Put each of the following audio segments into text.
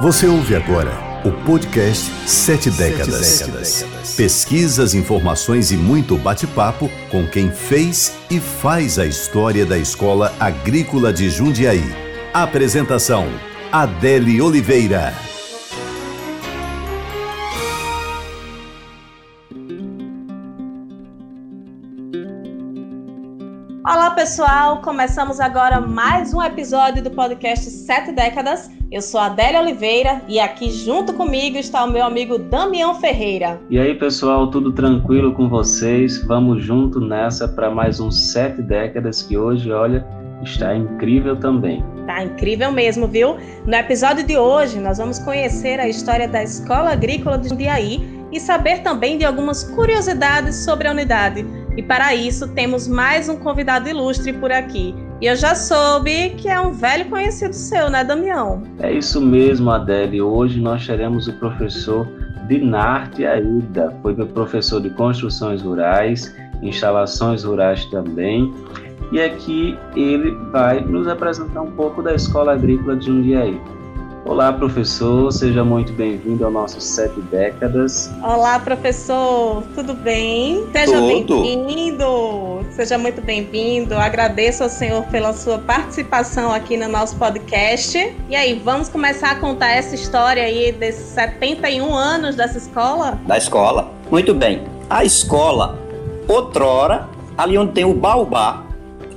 Você ouve agora o podcast Sete Décadas. Sete décadas. Pesquisas, informações e muito bate-papo com quem fez e faz a história da Escola Agrícola de Jundiaí. Apresentação: Adele Oliveira. Pessoal, começamos agora mais um episódio do podcast Sete Décadas. Eu sou a Adélia Oliveira e aqui junto comigo está o meu amigo Damião Ferreira. E aí pessoal, tudo tranquilo com vocês? Vamos junto nessa para mais uns Sete Décadas que hoje, olha, está incrível também. Tá incrível mesmo, viu? No episódio de hoje nós vamos conhecer a história da Escola Agrícola de Jundiaí e saber também de algumas curiosidades sobre a unidade. E para isso temos mais um convidado ilustre por aqui. E eu já soube que é um velho conhecido seu, né, Damião? É isso mesmo, Adele. Hoje nós teremos o professor Dinarte Aida. Foi meu professor de construções rurais, instalações rurais também. E aqui ele vai nos apresentar um pouco da Escola Agrícola de Jundiaí. Olá, professor, seja muito bem-vindo ao nosso Sete Décadas. Olá, professor, tudo bem? Seja bem-vindo, seja muito bem-vindo. Agradeço ao senhor pela sua participação aqui no nosso podcast. E aí, vamos começar a contar essa história aí desses 71 anos dessa escola? Da escola, muito bem. A escola, outrora, ali onde tem o Baobá,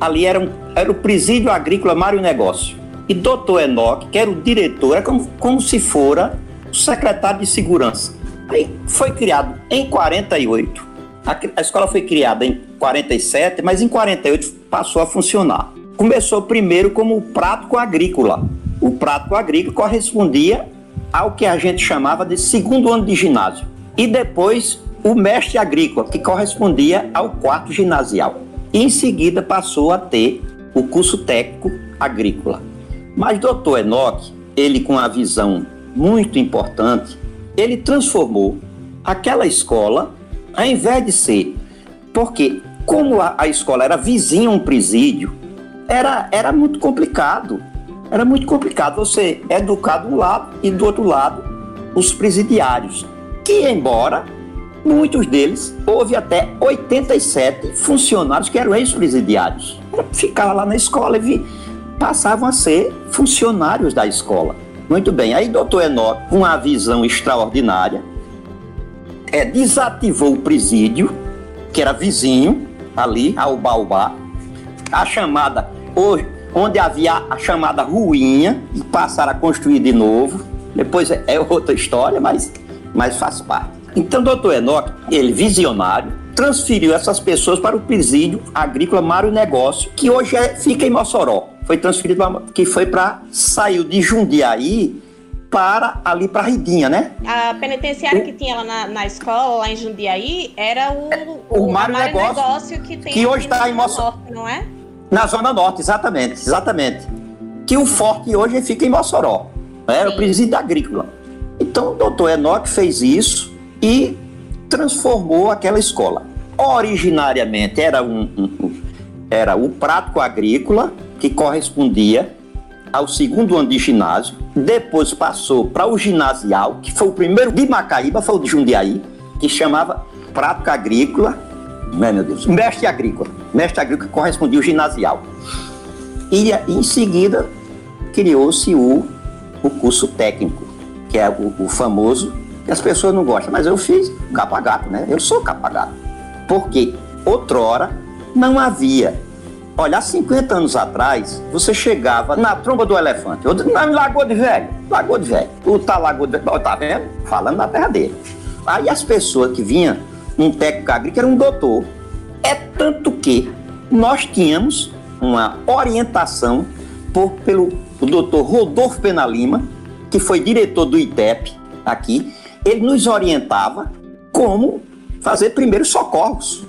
ali era, um, era o presídio agrícola Mário Negócio e doutor Enoque, que era o diretor, era como, como se fora o secretário de segurança. Aí foi criado em 48. A, a escola foi criada em 47, mas em 48 passou a funcionar. Começou primeiro como o prático agrícola. O prático agrícola correspondia ao que a gente chamava de segundo ano de ginásio. E depois o mestre agrícola, que correspondia ao quarto ginasial. E em seguida passou a ter o curso técnico agrícola. Mas doutor Enoch, ele com a visão muito importante, ele transformou aquela escola, ao invés de ser, porque como a, a escola era vizinha a um presídio, era, era muito complicado. Era muito complicado você educar de um lado e do outro lado os presidiários, que embora muitos deles, houve até 87 funcionários que eram ex-presidiários. Ficava lá na escola e vi, passavam a ser funcionários da escola. Muito bem, aí doutor Enoch, com uma visão extraordinária, é, desativou o presídio, que era vizinho, ali, ao Baobá, a chamada, onde havia a chamada ruinha, e passaram a construir de novo. Depois é, é outra história, mas, mas faz parte. Então, doutor Enoch, ele visionário, transferiu essas pessoas para o presídio agrícola Mário Negócio, que hoje é, fica em Mossoró foi transferido pra, que foi para saiu de Jundiaí para ali para Ridinha, né? A penitenciária o, que tinha lá na, na, escola, lá em Jundiaí, era o, o, o Mário Negócio, Negócio, que tem que hoje está em Mossoró, não é? Na Zona Norte, exatamente, exatamente. Que o forte hoje fica em Mossoró, né? era o presídio agrícola. Então o doutor Enoch fez isso e transformou aquela escola. Originariamente era um, um era o prático agrícola, que correspondia ao segundo ano de ginásio, depois passou para o ginasial, que foi o primeiro de Macaíba, foi o de Jundiaí, que chamava Prática Agrícola, né, meu Deus, mestre agrícola, mestre agrícola correspondia ao ginasial. E em seguida criou-se o, o curso técnico, que é o, o famoso, que as pessoas não gostam, mas eu fiz capa-gato, né? Eu sou capa-gato. Porque outrora não havia Olha, há 50 anos atrás, você chegava na tromba do elefante, na Lagoa de Velho, Lagoa de Velho. O tá Lagoa de Velho, tá vendo? Falando na terra dele. Aí as pessoas que vinham, um técnico agrícola era um doutor. É tanto que nós tínhamos uma orientação por, pelo doutor Rodolfo Penalima, que foi diretor do ITEP aqui. Ele nos orientava como fazer primeiros socorros.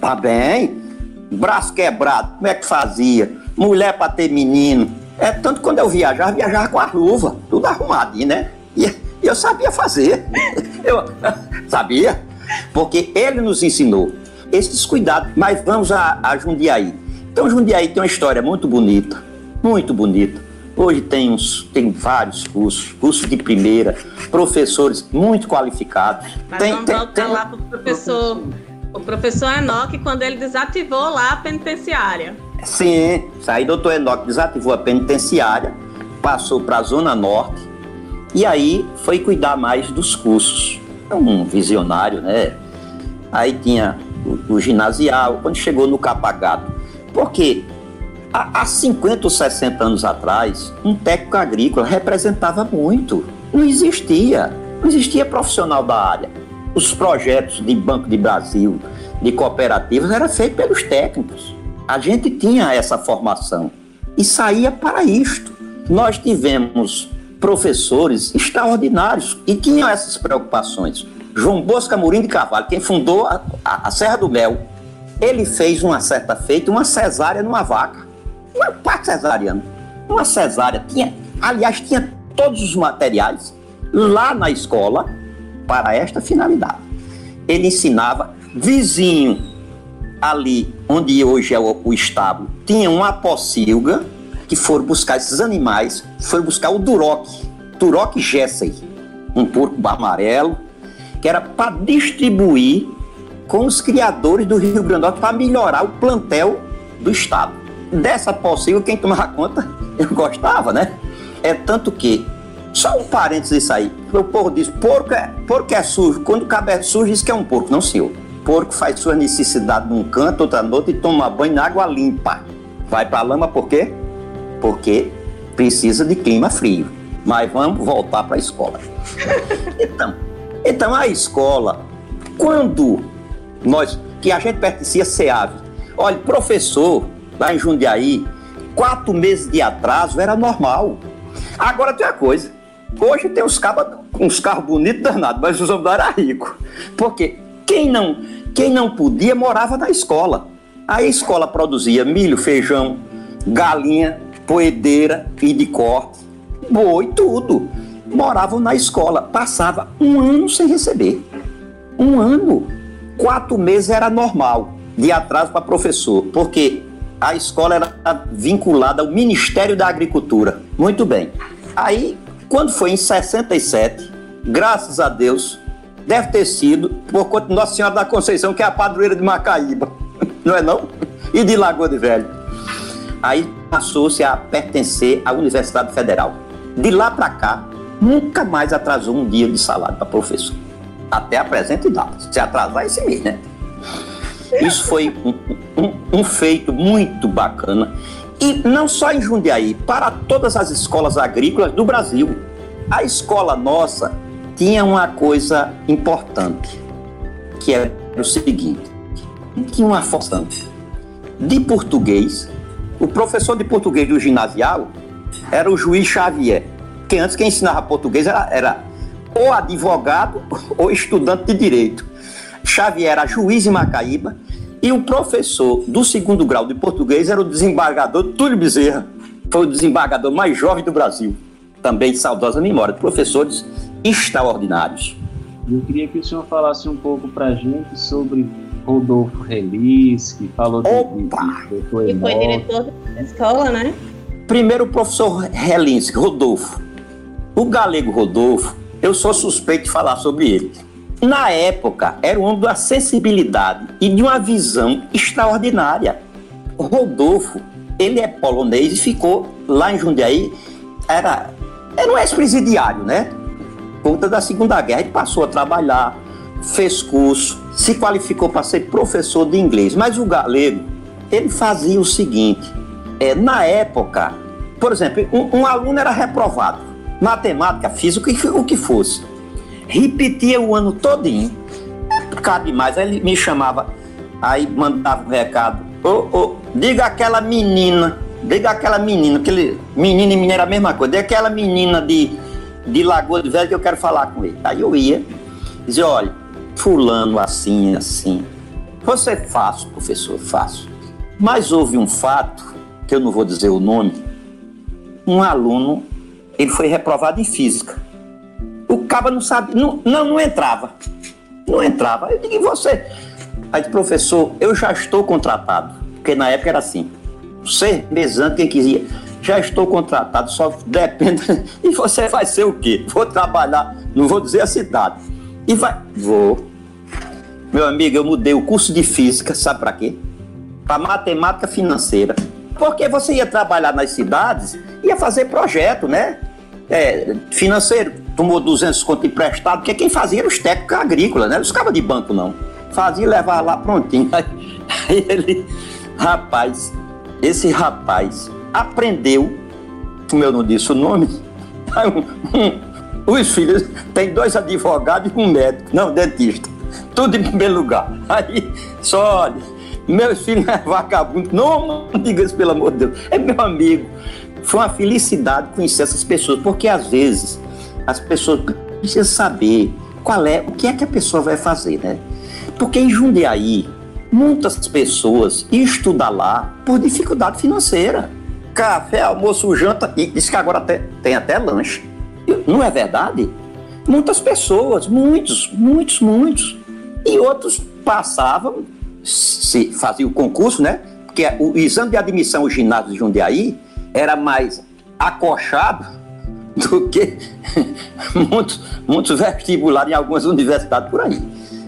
Tá bem? Braço quebrado, como é que fazia? Mulher para ter menino. É tanto quando eu viajava, viajava com a luva, tudo arrumadinho, né? E eu sabia fazer. Eu sabia. Porque ele nos ensinou esses cuidados. Mas vamos a, a Jundiaí. Então, Jundiaí tem uma história muito bonita, muito bonita. Hoje tem, uns, tem vários cursos, cursos de primeira, professores muito qualificados. Mas tem, vamos tem, voltar tem... lá para o professor, o professor Enoque, quando ele desativou lá a penitenciária. Sim, aí doutor Enoque desativou a penitenciária, passou para a Zona Norte e aí foi cuidar mais dos cursos. É um visionário, né? Aí tinha o, o ginasial, quando chegou no Capagato. Porque há, há 50 ou 60 anos atrás, um técnico agrícola representava muito. Não existia. Não existia profissional da área. Os projetos de Banco de Brasil, de cooperativas, eram feitos pelos técnicos. A gente tinha essa formação e saía para isto. Nós tivemos professores extraordinários e tinham essas preocupações. João Bosco Amorim de Carvalho, quem fundou a, a, a Serra do Mel, ele fez uma certa feita, uma cesárea numa vaca. Uma parte cesariana. Uma cesárea. Tinha, aliás, tinha todos os materiais lá na escola para esta finalidade. Ele ensinava vizinho ali onde hoje é o, o estábulo, tinha uma pocilga que foram buscar esses animais, foram buscar o Duroc, Duroc Jessey, um porco amarelo, que era para distribuir com os criadores do Rio Grande do Norte para melhorar o plantel do estado. Dessa pocilga, quem tomava conta, eu gostava, né? É tanto que, só um parênteses isso aí, o povo diz, porco é, porco é sujo, quando o cabelo sujo diz que é um porco, não senhor. Porco faz sua necessidade num canto, outra noite e toma banho na água limpa. Vai para a lama por quê? Porque precisa de clima frio. Mas vamos voltar para a escola. Então, então a escola, quando nós, que a gente pertencia a SEAV, olha, professor, lá em Jundiaí, quatro meses de atraso era normal. Agora tem uma coisa, hoje tem uns carros, uns carros bonitos danados, mas os homens eram ricos. Porque quem não, quem não podia morava na escola. A escola produzia milho, feijão, galinha, poedeira e de corte, boi, tudo. Moravam na escola, passava um ano sem receber. Um ano. Quatro meses era normal de atraso para professor, porque a escola era vinculada ao Ministério da Agricultura. Muito bem. Aí, quando foi em 67, graças a Deus, deve ter sido por conta de Nossa Senhora da Conceição, que é a padroeira de Macaíba, não é não? E de Lagoa de Velho. Aí passou-se a pertencer à Universidade Federal. De lá para cá, nunca mais atrasou um dia de salário para professor. Até a presente data. Se atrasar, esse mês, né? Isso foi um, um, um, feito muito bacana. E não só em Jundiaí, para todas as escolas agrícolas do Brasil. A escola nossa tinha uma coisa importante, que era o seguinte: tinha uma força de português. O professor de português do ginasial era o juiz Xavier, que antes quem ensinava português era, era ou advogado ou estudante de direito. Xavier era juiz em Macaíba e o professor do segundo grau de português era o desembargador Túlio Bezerra. Foi o desembargador mais jovem do Brasil. Também de saudosa memória, de professores extraordinários. Eu queria que o senhor falasse um pouco para a gente sobre Rodolfo Relis, que falou Opa! de, de, de, de foi diretor da escola, né? Primeiro o professor Relinski, Rodolfo. O galego Rodolfo, eu sou suspeito de falar sobre ele. Na época, era um homem da sensibilidade e de uma visão extraordinária. Rodolfo, ele é polonês e ficou lá em Jundiaí, era, era um ex-presidiário, né? Conta da Segunda Guerra, ele passou a trabalhar, fez curso, se qualificou para ser professor de inglês. Mas o galego, ele fazia o seguinte: é, na época, por exemplo, um, um aluno era reprovado, matemática, física, o que fosse repetia o ano todinho. Cabe mais. Aí ele me chamava, aí mandava um recado. Ô, ô, diga aquela menina, diga aquela menina, aquele menino e menina era a mesma coisa, diga aquela menina de, de Lagoa de Velho que eu quero falar com ele. Aí eu ia, dizia, olha, fulano assim, assim. Você fácil, professor, fácil. Mas houve um fato, que eu não vou dizer o nome, um aluno, ele foi reprovado em física o caba não sabe, não, não, não entrava. Não entrava. Eu digo, e você? Aí, professor, eu já estou contratado. Porque na época era assim. Ser mesante, quem quisia. já estou contratado, só depende. E você vai ser o quê? Vou trabalhar, não vou dizer a cidade. E vai. Vou. Meu amigo, eu mudei o curso de física, sabe para quê? Para matemática financeira. Porque você ia trabalhar nas cidades, ia fazer projeto, né? É, financeiro, tomou 200 conto emprestado, porque quem fazia era os técnicos agrícolas, né? Os cabos de banco não. Fazia e levava lá prontinho. Aí, aí ele, rapaz, esse rapaz aprendeu, como eu não disse o nome, os filhos tem dois advogados e um médico, não, dentista. Tudo em primeiro lugar. Aí, só olha, meus filhos é vagabundo. Não, não diga isso, pelo amor de Deus. É meu amigo. Foi uma felicidade conhecer essas pessoas, porque às vezes as pessoas precisam saber qual é, o que é que a pessoa vai fazer, né? Porque em Jundiaí, muitas pessoas estudam lá por dificuldade financeira café, almoço, janta, e diz que agora até, tem até lanche. Não é verdade? Muitas pessoas, muitos, muitos, muitos. E outros passavam, se faziam o concurso, né? Porque o exame de admissão ao ginásio de Jundiaí era mais acochado do que muitos, muitos vestibulares em algumas universidades por aí.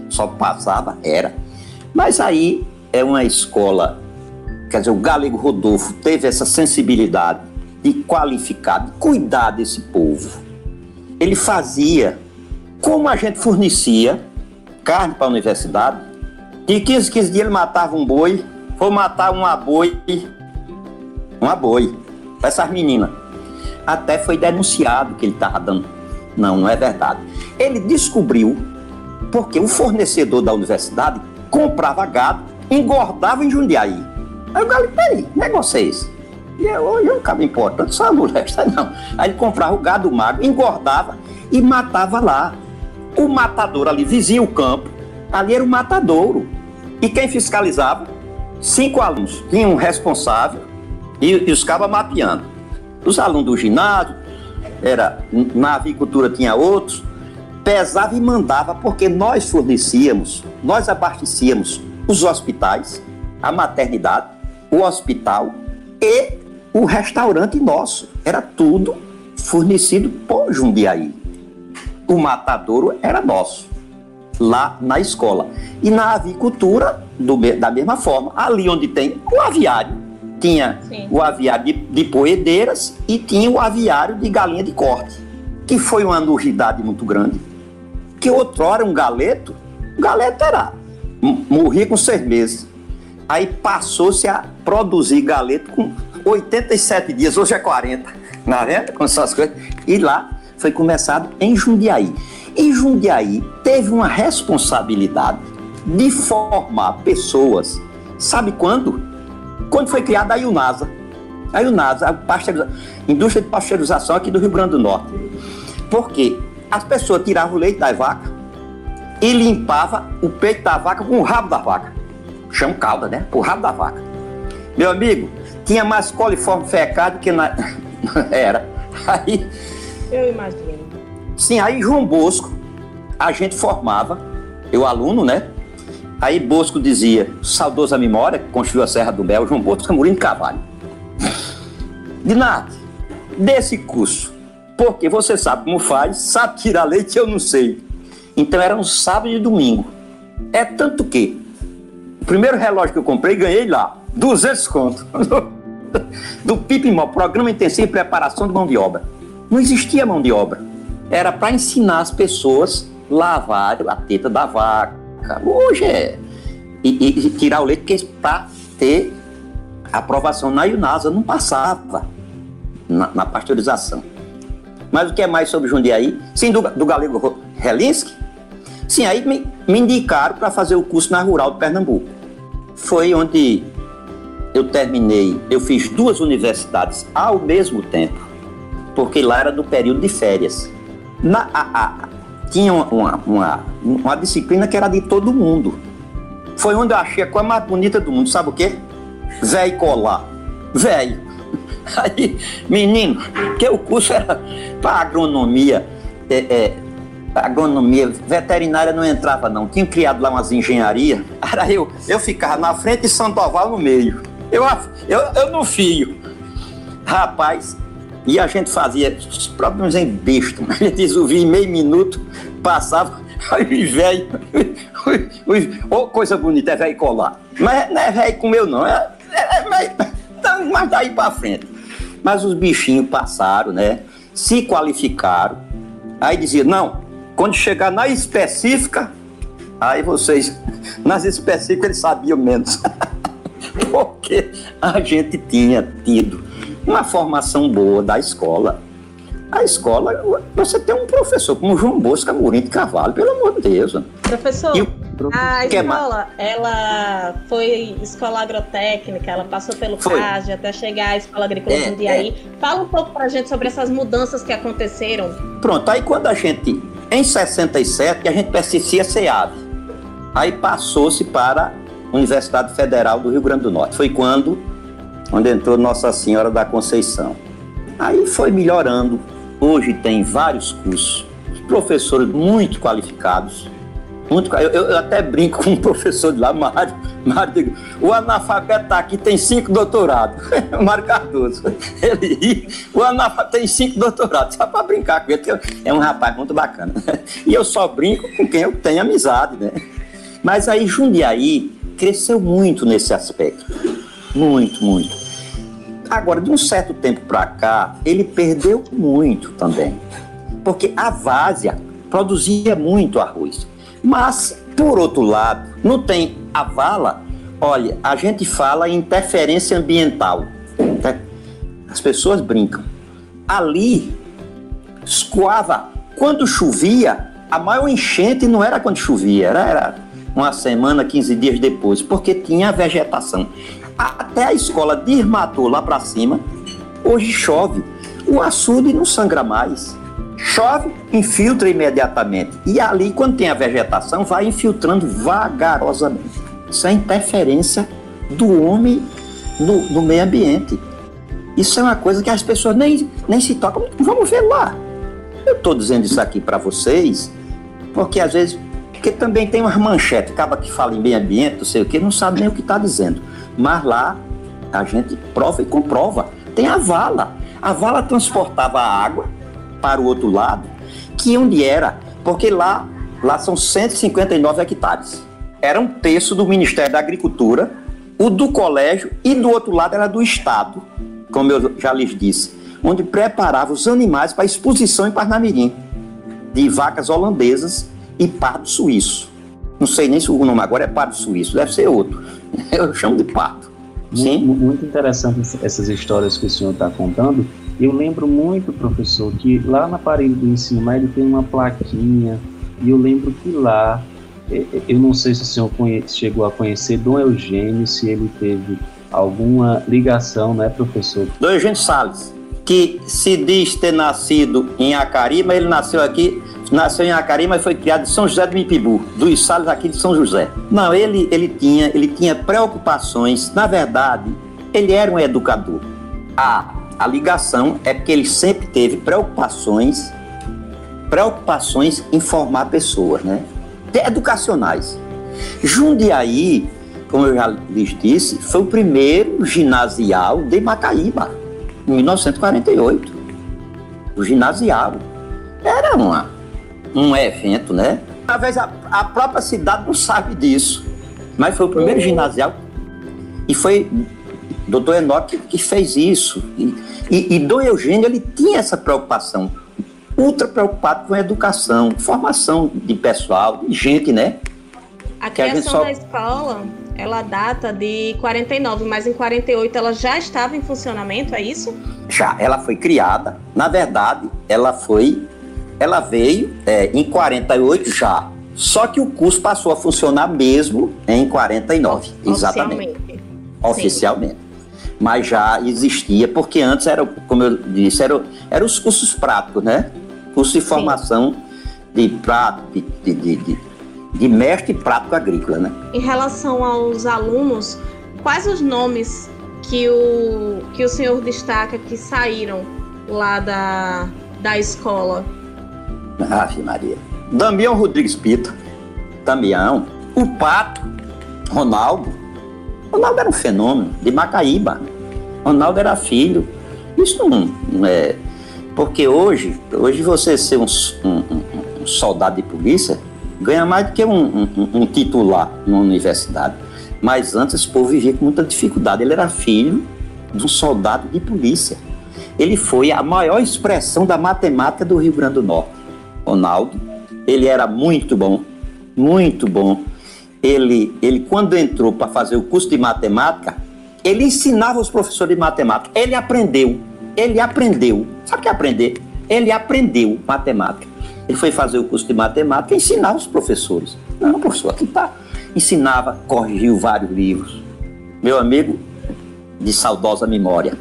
Só passava, era. Mas aí é uma escola Quer dizer, o Galego Rodolfo teve essa sensibilidade de qualificar, de cuidar desse povo. Ele fazia como a gente fornecia carne para a universidade. De 15, 15 dias ele matava um boi, foi matar uma boi, uma boi, para essas meninas. Até foi denunciado que ele estava dando. Não, não é verdade. Ele descobriu porque o fornecedor da universidade comprava gado, engordava em Jundiaí. Aí o galo, peraí, negócio é esse? E eu, hoje é um cabo importante, só a molesta, não. Aí ele comprava o gado magro, engordava e matava lá. O matador ali, vizinho o campo, ali era o matadouro. E quem fiscalizava? Cinco alunos. Tinha um responsável e, e os cabas mapeando. Os alunos do ginásio, era, na avicultura tinha outros, pesava e mandava, porque nós fornecíamos, nós abastecíamos os hospitais, a maternidade, o hospital e o restaurante nosso. Era tudo fornecido por Jundiaí. O matadouro era nosso, lá na escola. E na avicultura, do, da mesma forma, ali onde tem o aviário. Tinha Sim. o aviário de, de poedeiras e tinha o aviário de galinha de corte, que foi uma novidade muito grande. Que outrora um galeto, o galeto era, morria com seis meses. Aí passou-se a produzir galeto com 87 dias, hoje é 40, na venda, com essas coisas. E lá foi começado em Jundiaí. E Jundiaí teve uma responsabilidade de formar pessoas. Sabe quando? Quando foi criada a IUNASA. A IUNASA, a pasteuriza... indústria de pasteurização aqui do Rio Grande do Norte. Porque as pessoas tiravam o leite da vaca e limpava o peito da vaca com o rabo da vaca chama cauda, né? Pro rabo da vaca. Meu amigo, tinha mais coliforme fecado que na... era. Aí. Eu imagino. Sim, aí João Bosco, a gente formava, eu aluno, né? Aí Bosco dizia, saudosa memória, que construiu a Serra do Mel, João Bosco Camurim de nada, desse curso, porque você sabe como faz, sabe tirar leite, eu não sei. Então era um sábado e domingo. É tanto que o primeiro relógio que eu comprei, ganhei lá, 200 conto. do PIPMO, Programa Intensivo de Preparação de Mão de Obra. Não existia mão de obra. Era para ensinar as pessoas lavar a teta da vaca. Hoje é. E, e tirar o leite, para ter aprovação na IUNASA não passava na, na, pasteurização. Mas o que é mais sobre Jundiaí? Sim, do, do galego Helinski, Sim, aí me, me indicaram para fazer o curso na Rural de Pernambuco. Foi onde eu terminei, eu fiz duas universidades ao mesmo tempo, porque lá era do período de férias. Na, a, a, tinha uma, uma, uma, disciplina que era de todo mundo. Foi onde eu achei a coisa mais bonita do mundo, sabe o quê? Velho colar. Velho. Aí, menino, que o curso era para agronomia, é, é, agronomia, veterinária não entrava não. Tinha criado lá umas engenharia. Era eu, eu ficava na frente e Sandoval no meio. Eu, eu, eu no fio. Rapaz, e a gente fazia os próprios besta, a gente resolvia em meio minuto, passava, aí velho, ô coisa bonita, é velho colar. Mas não é velho como eu não, é, é, é então, mas daí para frente. Mas os bichinhos passaram, né? Se qualificaram. Aí dizia, não, quando chegar na específica, aí vocês, nas específicas eles sabiam menos. Porque a gente tinha tido uma formação boa da escola. A escola, você tem um professor como João Bosco Amorim de Carvalho, pelo amor de Deus. Professor, e, a escola, ela foi escola agrotécnica, ela passou pelo CAG até chegar à escola agrícola é, de Jundiaí. É. Fala um pouco pra gente sobre essas mudanças que aconteceram. Pronto, aí quando a gente, em 67, a gente pertencia a SEAV. Aí passou-se para a Universidade Federal do Rio Grande do Norte. Foi quando onde entrou Nossa Senhora da Conceição. Aí foi melhorando. Hoje tem vários cursos, professores muito qualificados. Muito, eu, eu até brinco com um professor de lá, Mário. Mário digo, o analfabeto tá aqui, tem cinco doutorados. Mário Cardoso. Ele, o analfabeto tem cinco doutorados, só para brincar com ele, é um rapaz muito bacana. E eu só brinco com quem eu tenho amizade, né? Mas aí Jundiaí cresceu muito nesse aspecto. Muito, muito. Agora, de um certo tempo para cá, ele perdeu muito também. Porque a várzea produzia muito arroz. Mas, por outro lado, não tem a vala. Olha, a gente fala em interferência ambiental. Né? As pessoas brincam. Ali, escoava. Quando chovia, a maior enchente não era quando chovia, era, uma semana, 15 dias depois, porque tinha vegetação até a escola de Irmatô lá para cima, hoje chove. O açude não sangra mais. Chove, infiltra imediatamente. E ali, quando tem a vegetação, vai infiltrando vagarosamente. Isso é interferência do homem no, no meio ambiente. Isso é uma coisa que as pessoas nem, nem se tocam. Vamos ver lá. Eu estou dizendo isso aqui para vocês, porque às vezes. Porque também tem umas manchetes, acaba que fala em meio ambiente, não sei o que, não sabe nem o que está dizendo. Mas lá a gente prova e comprova. Tem a vala. A vala transportava a água para o outro lado, que onde era? Porque lá, lá são 159 hectares. Era um terço do Ministério da Agricultura, o do colégio e do outro lado era do Estado, como eu já lhes disse, onde preparava os animais para exposição em Parnamirim, de vacas holandesas e pardo suíço. Não sei nem se o nome agora é pardo suíço, deve ser outro. Eu chamo de pato. Sim? Muito, muito interessante essas histórias que o senhor está contando. Eu lembro muito, professor, que lá na parede do ensino médio tem uma plaquinha, e eu lembro que lá, eu não sei se o senhor conhece, chegou a conhecer Dom Eugênio, se ele teve alguma ligação, né, professor? Dom Eugênio Salles, que se diz ter nascido em Acari, mas ele nasceu aqui nasceu em Acari, mas foi criado em São José do Mipibu, dos Salles aqui de São José. Não, ele, ele, tinha, ele tinha preocupações, na verdade, ele era um educador. A, a ligação é porque ele sempre teve preocupações, preocupações em formar pessoas, né? Educacionais. Jundiaí, como eu já lhes disse, foi o primeiro ginasial de Macaíba, em 1948. O ginasial. Era uma um evento, né? Talvez a, a própria cidade não sabe disso, mas foi o primeiro uhum. ginasial e foi doutor Enoque que fez isso. E, e, e Dom Eugênio, ele tinha essa preocupação, ultra preocupado com a educação, formação de pessoal, de gente, né? A que criação a só... da escola, ela data de 49, mas em 48 ela já estava em funcionamento, é isso? Já, ela foi criada. Na verdade, ela foi ela veio é, em 48 já. Só que o curso passou a funcionar mesmo em 49. Exatamente. Oficialmente. Mas já existia, porque antes era, como eu disse, eram era os cursos práticos, né? Curso de formação de prato, de, de, de, de, de mestre prático agrícola, né? Em relação aos alunos, quais os nomes que o, que o senhor destaca que saíram lá da, da escola? Ave Maria. Damião Rodrigues Pita. Damião. O Pato. Ronaldo. Ronaldo era um fenômeno de Macaíba. Ronaldo era filho. Isso não, não é. Porque hoje, hoje você ser um, um, um, soldado de polícia ganha mais do que um, um titular numa universidade. Mas antes esse povo vivia com muita dificuldade. Ele era filho de um soldado de polícia. Ele foi a maior expressão da matemática do Rio Grande do Norte. Ronaldo, ele era muito bom, muito bom. Ele, ele quando entrou para fazer o curso de matemática, ele ensinava os professores de matemática. Ele aprendeu, ele aprendeu. Sabe o que é aprender? Ele aprendeu matemática. Ele foi fazer o curso de matemática e ensinava os professores. Não, professor, aqui está. Ensinava, corrigiu vários livros. Meu amigo, de saudosa memória.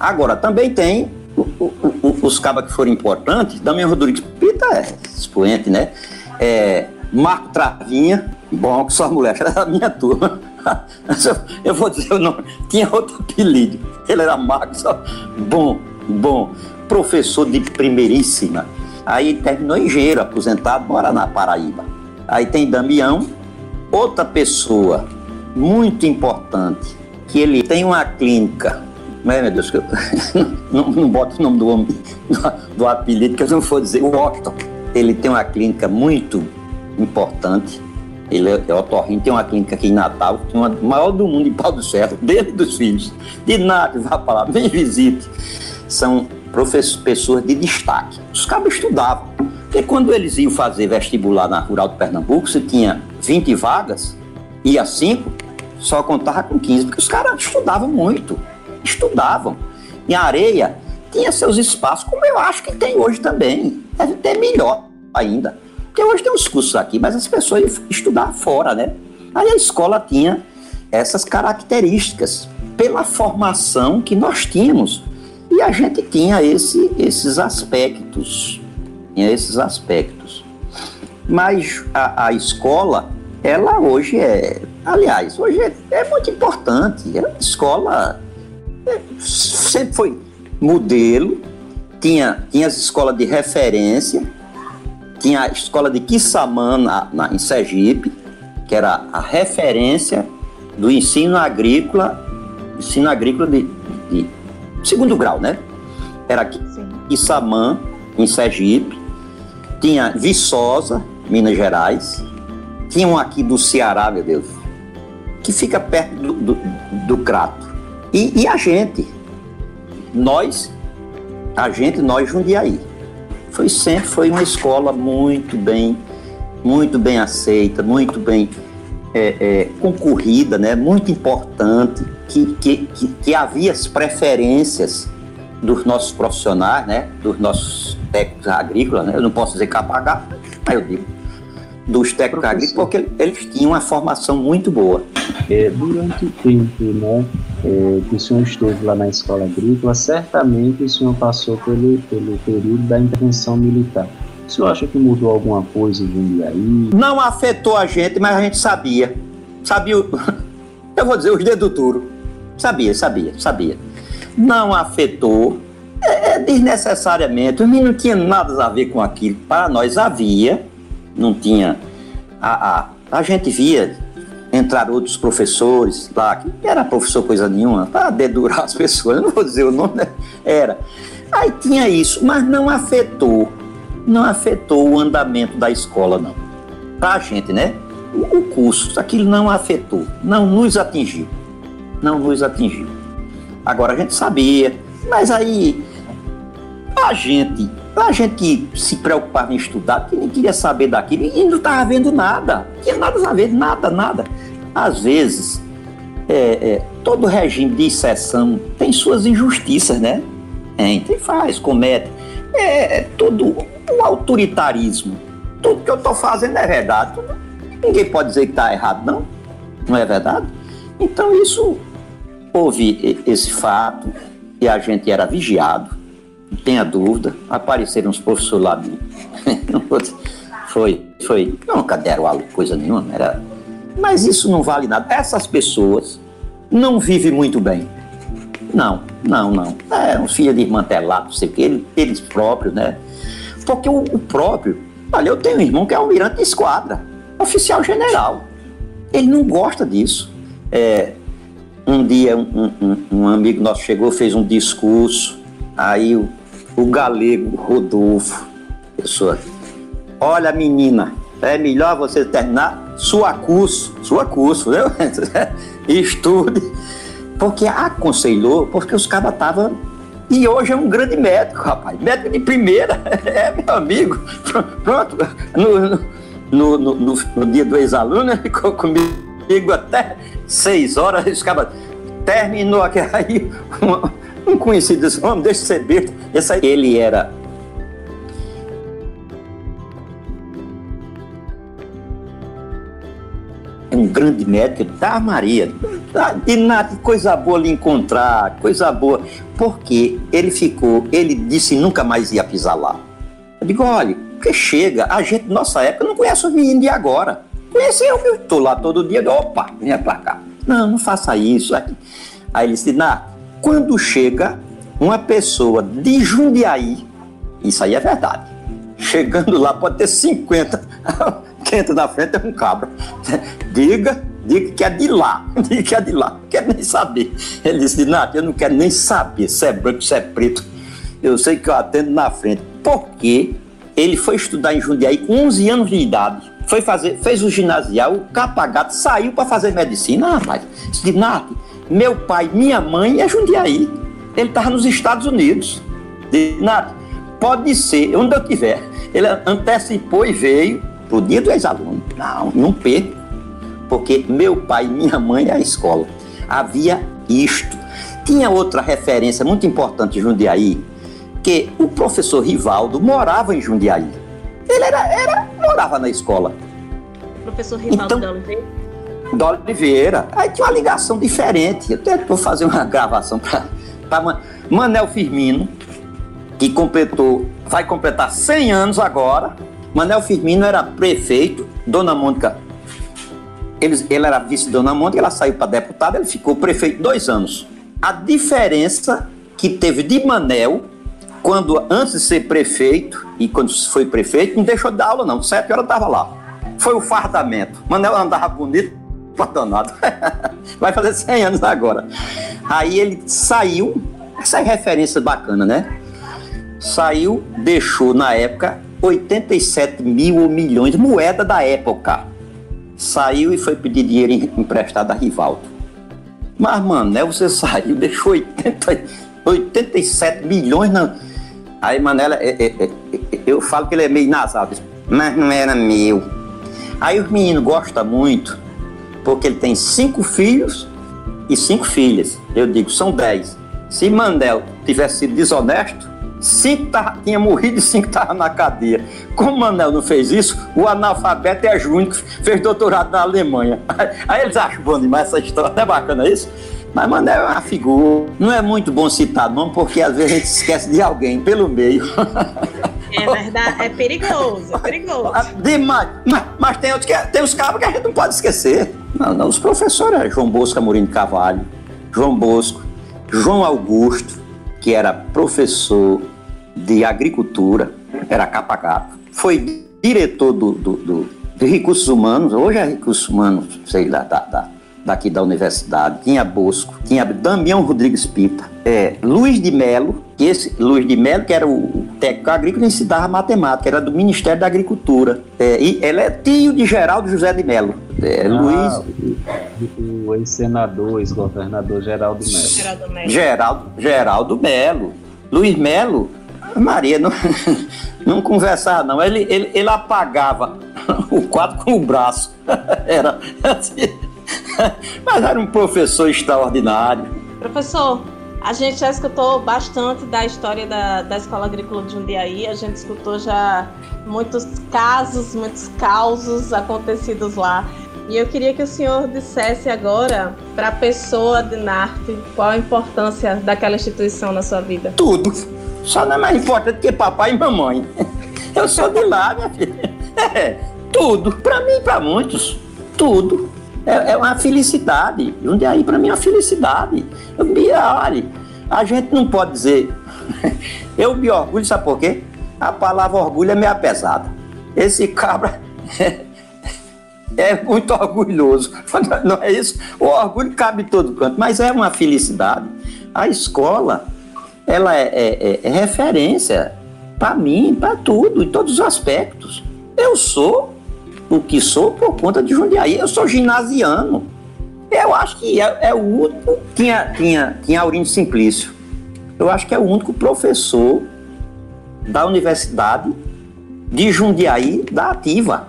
Agora, também tem o, o, os cabas que foram importantes. Damião Rodrigues Pita é expoente, né? É, Marco Travinha, bom, que sua mulher era da minha turma. Eu vou dizer o nome, tinha outro apelido. Ele era Marcos, bom, bom, professor de primeiríssima. Aí terminou engenheiro, aposentado, mora na Paraíba. Aí tem Damião, outra pessoa muito importante, que ele tem uma clínica. Mas, meu Deus, eu, não, não boto o nome do homem, do, do apelido, que eu não vou dizer, o Washington. Ele tem uma clínica muito importante. Ele é, é otorrino, tem uma clínica aqui em Natal, tem uma maior do mundo em Pau do Cerro, dele dos filhos. De nada, vá para lá, vem visite. São pessoas de destaque. Os cabos estudavam. Porque quando eles iam fazer vestibular na Rural de Pernambuco, você tinha 20 vagas, ia 5, só contava com 15, porque os caras estudavam muito. Estudavam. Em areia, tinha seus espaços, como eu acho que tem hoje também. Deve ter melhor ainda. Porque hoje tem uns cursos aqui, mas as pessoas estudar fora, né? Aí a escola tinha essas características pela formação que nós tínhamos. E a gente tinha esse, esses aspectos. Tinha esses aspectos. Mas a, a escola, ela hoje é. Aliás, hoje é, é muito importante. A escola é, sempre foi modelo, tinha, tinha as escolas de referência tinha a escola de Kissamã na, na, em Sergipe, que era a referência do ensino agrícola, ensino agrícola de, de segundo grau, né? Era Kissamã, em Sergipe, tinha Viçosa, Minas Gerais, tinha um aqui do Ceará, meu Deus, que fica perto do, do, do Crato. E, e a gente, nós, a gente, nós Jundiaí foi sempre foi uma escola muito bem, muito bem aceita, muito bem é, é, concorrida, né? muito importante, que, que, que, que, havia as preferências dos nossos profissionais, né? dos nossos técnicos agrícolas, né? eu não posso dizer KPH, mas eu digo dos técnicos agrícolas, porque eles tinham uma formação muito boa. É, durante o tempo né, é, que o senhor esteve lá na escola agrícola, certamente o senhor passou pelo, pelo período da intervenção militar. O senhor acha que mudou alguma coisa de aí? Não afetou a gente, mas a gente sabia. Sabia, eu vou dizer, os dedos duros. Sabia, sabia, sabia. Não afetou é, é desnecessariamente. O não tinha nada a ver com aquilo. Para nós havia, não tinha. A, a, a gente via entrar outros professores lá, que era professor coisa nenhuma, para dedurar as pessoas, não vou dizer o nome, né? era. Aí tinha isso, mas não afetou, não afetou o andamento da escola, não. Para a gente, né? O curso, aquilo não afetou, não nos atingiu, não nos atingiu. Agora a gente sabia, mas aí a gente a gente se preocupava em estudar, que nem queria saber daquilo e não estava vendo nada. Não tinha nada a ver, nada, nada. Às vezes, é, é, todo regime de exceção tem suas injustiças, né? Tem, faz, comete. É, é tudo o autoritarismo. Tudo que eu estou fazendo é verdade. Ninguém pode dizer que está errado, não. Não é verdade? Então, isso houve esse fato e a gente era vigiado tenha dúvida, apareceram os professores lá. foi, foi, nunca deram aula coisa nenhuma, era. Mas isso não vale nada. Essas pessoas não vivem muito bem. Não, não, não. É um filho de irmã telado, não sei o eles, eles próprios, né? Porque o, o, próprio, olha, eu tenho um irmão que é almirante de esquadra, oficial general. Ele não gosta disso. É, um dia um, um, um amigo nosso chegou, fez um discurso Aí o, o galego Rodolfo, pessoa, olha menina, é melhor você terminar sua curso, sua curso, viu? Estude. Porque aconselhou, porque os cabas estavam. E hoje é um grande médico, rapaz. Médico de primeira. É meu amigo. Pronto. No, no, no, no, dia do ex-aluno, ele ficou comigo até seis horas. Os cabas terminou aqui. Aí um, um conhecido disse: Vamos, deixa de ser besta. Esse aí, ele era um grande médico, da Maria, de nada, coisa boa lhe encontrar, coisa boa, porque ele ficou, ele disse nunca mais ia pisar lá. Eu digo, olha, porque chega, a gente, nossa época, não conhece os meninos de agora. Conhece eu, estou lá todo dia, opa, venha para cá. Não, não faça isso. Aí, ele disse, Nah, quando chega uma pessoa de Jundiaí, isso aí é verdade, chegando lá pode ter 50 que entra na frente é um cabra. Diga, diga que é de lá, diga que é de lá, não quero nem saber. Ele disse, Nath, eu não quero nem saber se é branco, se é preto. Eu sei que eu atendo na frente. Porque ele foi estudar em Jundiaí com 11 anos de idade. Foi fazer, fez o ginasial, o capagato, saiu para fazer medicina. Rapaz, disse, Nath, meu pai, minha mãe é Jundiaí. Ele estava nos Estados Unidos. Nath, pode ser, onde eu tiver. Ele antecipou e veio pro dia do ex-aluno. Não, não perco, porque meu pai e minha mãe é a escola. Havia isto. Tinha outra referência muito importante em Jundiaí, que o professor Rivaldo morava em Jundiaí. Ele era, era morava na escola. Professor Rivaldo então, da Oliveira? Da Oliveira. Aí tinha uma ligação diferente. Eu vou fazer uma gravação para Manel Firmino, que completou, vai completar 100 anos agora, Manel Firmino era prefeito, Dona Mônica, ele, ele era vice Dona Mônica, ela saiu para deputada, ele ficou prefeito dois anos. A diferença que teve de Manel, quando antes de ser prefeito e quando foi prefeito, não deixou de dar aula não, sete horas estava lá. Foi o fardamento. Manel andava bonito, danado. Vai fazer 100 anos agora. Aí ele saiu, essa é referência bacana, né? Saiu, deixou na época 87 mil milhões, moeda da época. Saiu e foi pedir dinheiro emprestado a Rivaldo. Mas, mano, né, você saiu, deixou 80, 87 milhões na. Aí, Manela, é, é, é, eu falo que ele é meio nasal, mas não era meu. Aí os meninos gostam muito, porque ele tem cinco filhos e cinco filhas. Eu digo, são dez. Se Mandel tivesse sido desonesto, cinco tinha morrido e cinco estavam na cadeia. Como o Manel não fez isso, o analfabeto é Júnior, fez doutorado na Alemanha. Aí eles acham bom demais essa história, não é bacana isso? Mas Manel é uma figura. Não é muito bom citar nome, porque às vezes a gente esquece de alguém pelo meio. É verdade, é perigoso, é perigoso. Ah, demais. Mas, mas tem, outros que, tem os cabos que a gente não pode esquecer. Não, não, os professores é João Bosco Amorim de Carvalho, João Bosco, João Augusto, que era professor de agricultura, era capa gato. Foi diretor do, do, do, de recursos humanos, hoje é recursos humanos, sei lá, da, da, daqui da universidade, tinha Bosco, tinha Damião Rodrigues Pinta, é, Luiz de Melo, que esse Luiz de Melo, que era o técnico agrícola, ensinava matemática, era do Ministério da Agricultura. É, e ele é tio de Geraldo José de Melo. É, ah, Luiz. O ex-senador, ex-governador Geraldo Melo. Geraldo Melo. Geraldo, Geraldo Melo. Luiz Melo Maria não, não conversava, não. Ele, ele, ele apagava o quadro com o braço. Era assim. Mas era um professor extraordinário. Professor, a gente já escutou bastante da história da, da Escola Agrícola de Jundiaí. A gente escutou já muitos casos, muitos causos acontecidos lá. E eu queria que o senhor dissesse agora para a pessoa de Narte qual a importância daquela instituição na sua vida. Tudo só não é mais importante que papai e mamãe. Eu sou de lá, minha filha. É, tudo. Para mim e para muitos, tudo. É, é, uma felicidade. Onde aí para mim é uma felicidade. Eu me, olha, a gente não pode dizer. Eu me orgulho, sabe por quê? A palavra orgulho é meio pesada. Esse cabra é, é muito orgulhoso. Não é isso? O orgulho cabe em todo canto, mas é uma felicidade. A escola ela é, é, é referência para mim, para tudo, em todos os aspectos. Eu sou o que sou por conta de Jundiaí. Eu sou ginasiano. Eu acho que é, é o único. Tinha, tinha, tinha Aurínio Simplício. Eu acho que é o único professor da Universidade de Jundiaí, da Ativa,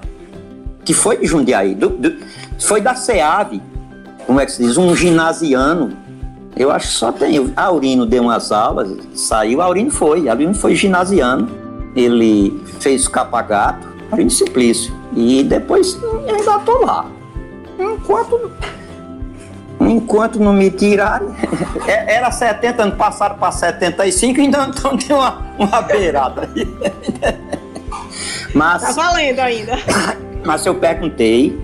que foi de Jundiaí, do, do, foi da SEAV, como é que se diz? Um ginasiano eu acho que só tem. Aurino deu umas aulas, saiu, Aurino foi. Aurino foi ginasiano. Ele fez capagato, Aurino Simplício. E depois eu ainda estou lá. Enquanto, enquanto não me tirarem. É, era 70 anos, passaram para 75 então, então tem uma, uma beirada aí. Mas, tá valendo ainda. Mas eu perguntei,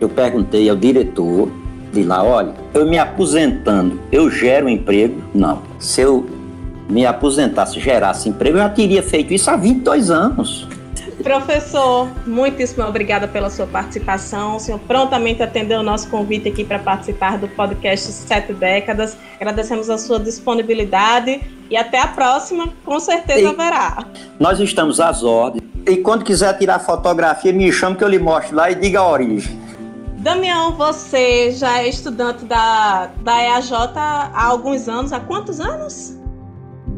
eu perguntei ao diretor de lá, olha, eu me aposentando, eu gero emprego? Não. Se eu me aposentasse, gerasse emprego, eu já teria feito isso há 22 anos. Professor, muitíssimo obrigada pela sua participação. O senhor prontamente atendeu o nosso convite aqui para participar do podcast Sete Décadas. Agradecemos a sua disponibilidade e até a próxima, com certeza e haverá. Nós estamos às ordens. E quando quiser tirar fotografia, me chame que eu lhe mostre lá e diga a origem. Damião, você já é estudante da, da EAJ há alguns anos. Há quantos anos?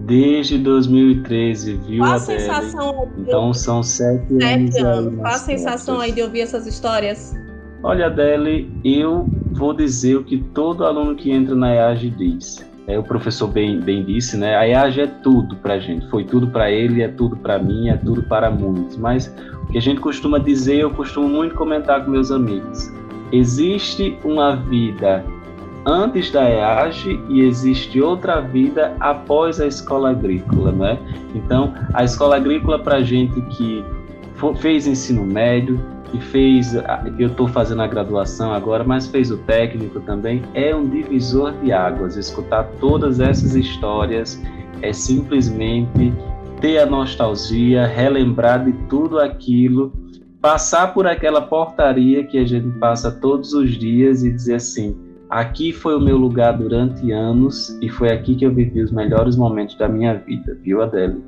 Desde 2013, viu, Qual a sensação Então são sete, sete anos. anos. Qual a sensação aí de ouvir essas histórias? Olha, Adele, eu vou dizer o que todo aluno que entra na EAG diz. É, o professor bem, bem disse, né? A EAG é tudo para gente. Foi tudo para ele, é tudo para mim, é tudo para muitos. Mas o que a gente costuma dizer, eu costumo muito comentar com meus amigos existe uma vida antes da EAGE e existe outra vida após a escola agrícola, né? Então, a escola agrícola para gente que fez ensino médio, que fez, eu estou fazendo a graduação agora, mas fez o técnico também, é um divisor de águas. Escutar todas essas histórias é simplesmente ter a nostalgia, relembrar de tudo aquilo passar por aquela portaria que a gente passa todos os dias e dizer assim: aqui foi o meu lugar durante anos e foi aqui que eu vivi os melhores momentos da minha vida, viu, Adele?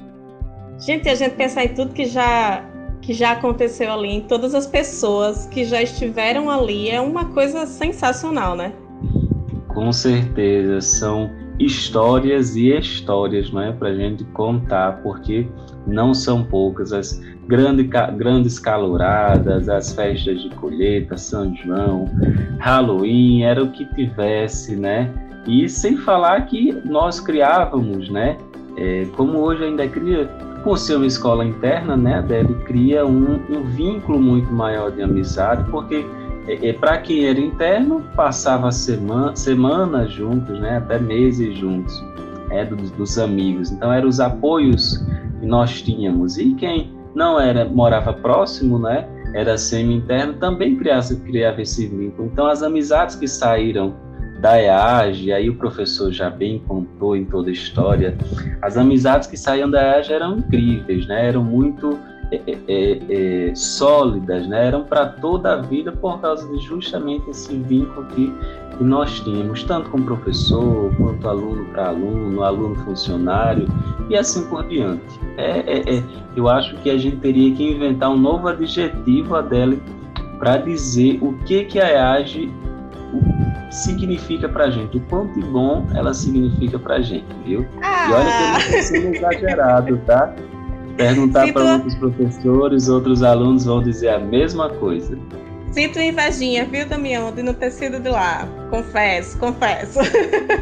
Gente, a gente pensar em tudo que já que já aconteceu ali, em todas as pessoas que já estiveram ali, é uma coisa sensacional, né? Com certeza, são histórias e histórias, não é, para gente contar, porque não são poucas as grande, grandes caloradas, as festas de colheita, São João, Halloween, era o que tivesse, né? E sem falar que nós criávamos, né? É, como hoje ainda cria, por ser uma escola interna, né? Deve cria um, um vínculo muito maior de amizade, porque é, é, para quem era interno passava semana, semanas juntos, né? Até meses juntos, é, dos, dos amigos. Então eram os apoios que nós tínhamos. E quem não era morava próximo, né? Era semi-interno, também criava, criava esse vínculo. Então, as amizades que saíram da EAG, aí o professor já bem contou em toda a história, as amizades que saíam da EAG eram incríveis, né? Eram muito é, é, é, é sólidas, né? Eram para toda a vida por causa de justamente esse vínculo que que nós tínhamos, tanto com professor, quanto aluno para aluno, aluno funcionário e assim por diante. É, é, eu acho que a gente teria que inventar um novo adjetivo, Adele, para dizer o que, que a EAGE significa para a gente, o quanto de bom ela significa para a gente, viu? Ah. E olha que eu não estou sendo exagerado, tá? Perguntar para outros professores, outros alunos vão dizer a mesma coisa. Sinto invejinha, viu, Damião, de não ter sido de lá. Confesso, confesso.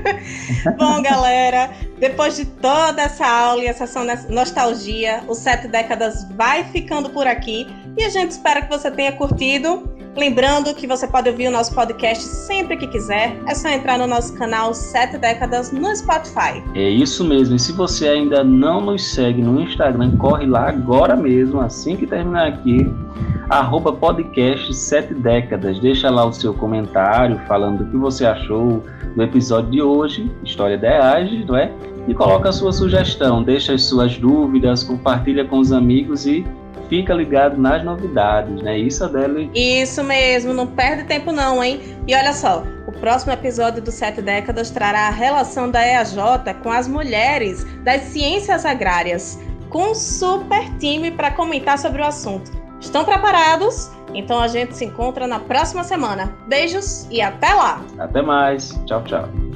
Bom, galera, depois de toda essa aula e essa nostalgia, o Sete Décadas vai ficando por aqui e a gente espera que você tenha curtido. Lembrando que você pode ouvir o nosso podcast sempre que quiser. É só entrar no nosso canal Sete Décadas no Spotify. É isso mesmo. E se você ainda não nos segue no Instagram, corre lá agora mesmo, assim que terminar aqui arroba podcast Sete Décadas. Deixa lá o seu comentário falando do que você achou do episódio de hoje, História da EAGE, não é? E coloca a sua sugestão, deixa as suas dúvidas, compartilha com os amigos e fica ligado nas novidades, né? Isso, Adele? Isso mesmo, não perde tempo não, hein? E olha só, o próximo episódio do Sete Décadas trará a relação da EAJ com as mulheres das ciências agrárias, com um super time para comentar sobre o assunto. Estão preparados? Então a gente se encontra na próxima semana. Beijos e até lá! Até mais. Tchau, tchau.